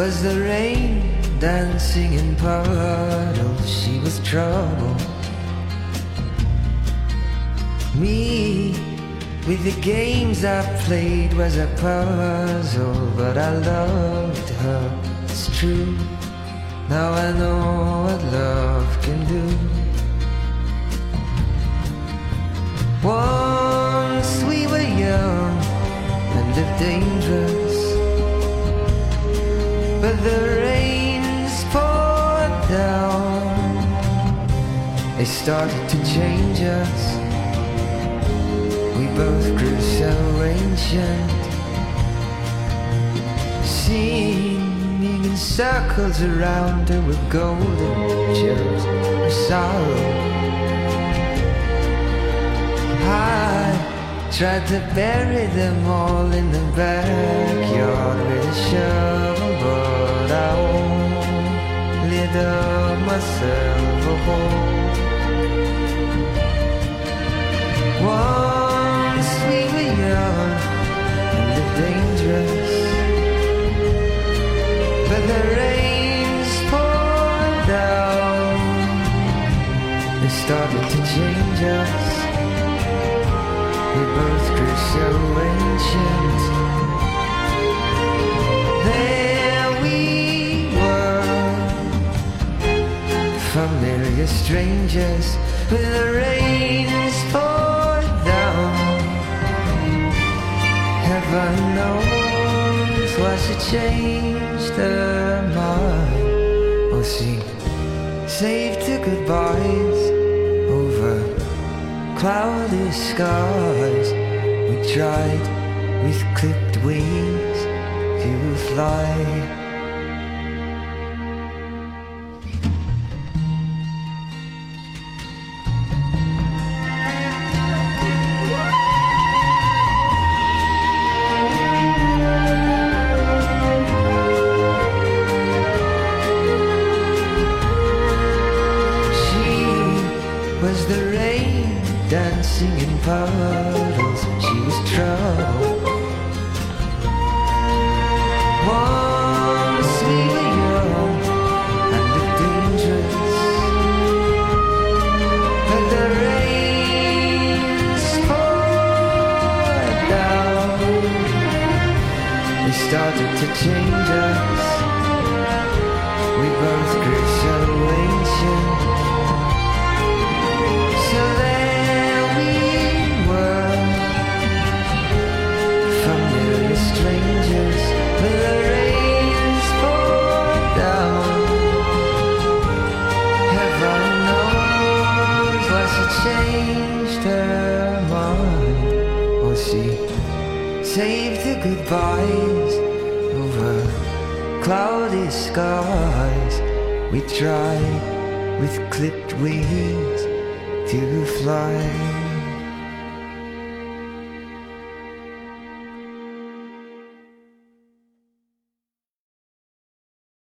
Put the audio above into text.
Was the rain dancing in puddles? She was trouble. Me, with the games I played, was a puzzle, but I loved her. It's true. Now I know what love can do. Once we were young and lived dangerous, the rains poured down. They started to change us. We both grew so ancient. Singing in circles around her with golden gems of sorrow. I tried to bury them all in the backyard with a shovel, myself a hole. Once we were young and lived dangerous, but the rains poured down. They started to change us. We both grew so ancient. Strangers, with the rains poured down. Heaven knows why she changed her mind. Oh, she saved her goodbyes over cloudy skies. We tried with clipped wings to fly. Was the rain dancing in puddles. She was trouble. Once we were young and but the poured down. Started to change us. We both She saved the goodbyes over cloudy skies. We try with clipped wings to fly.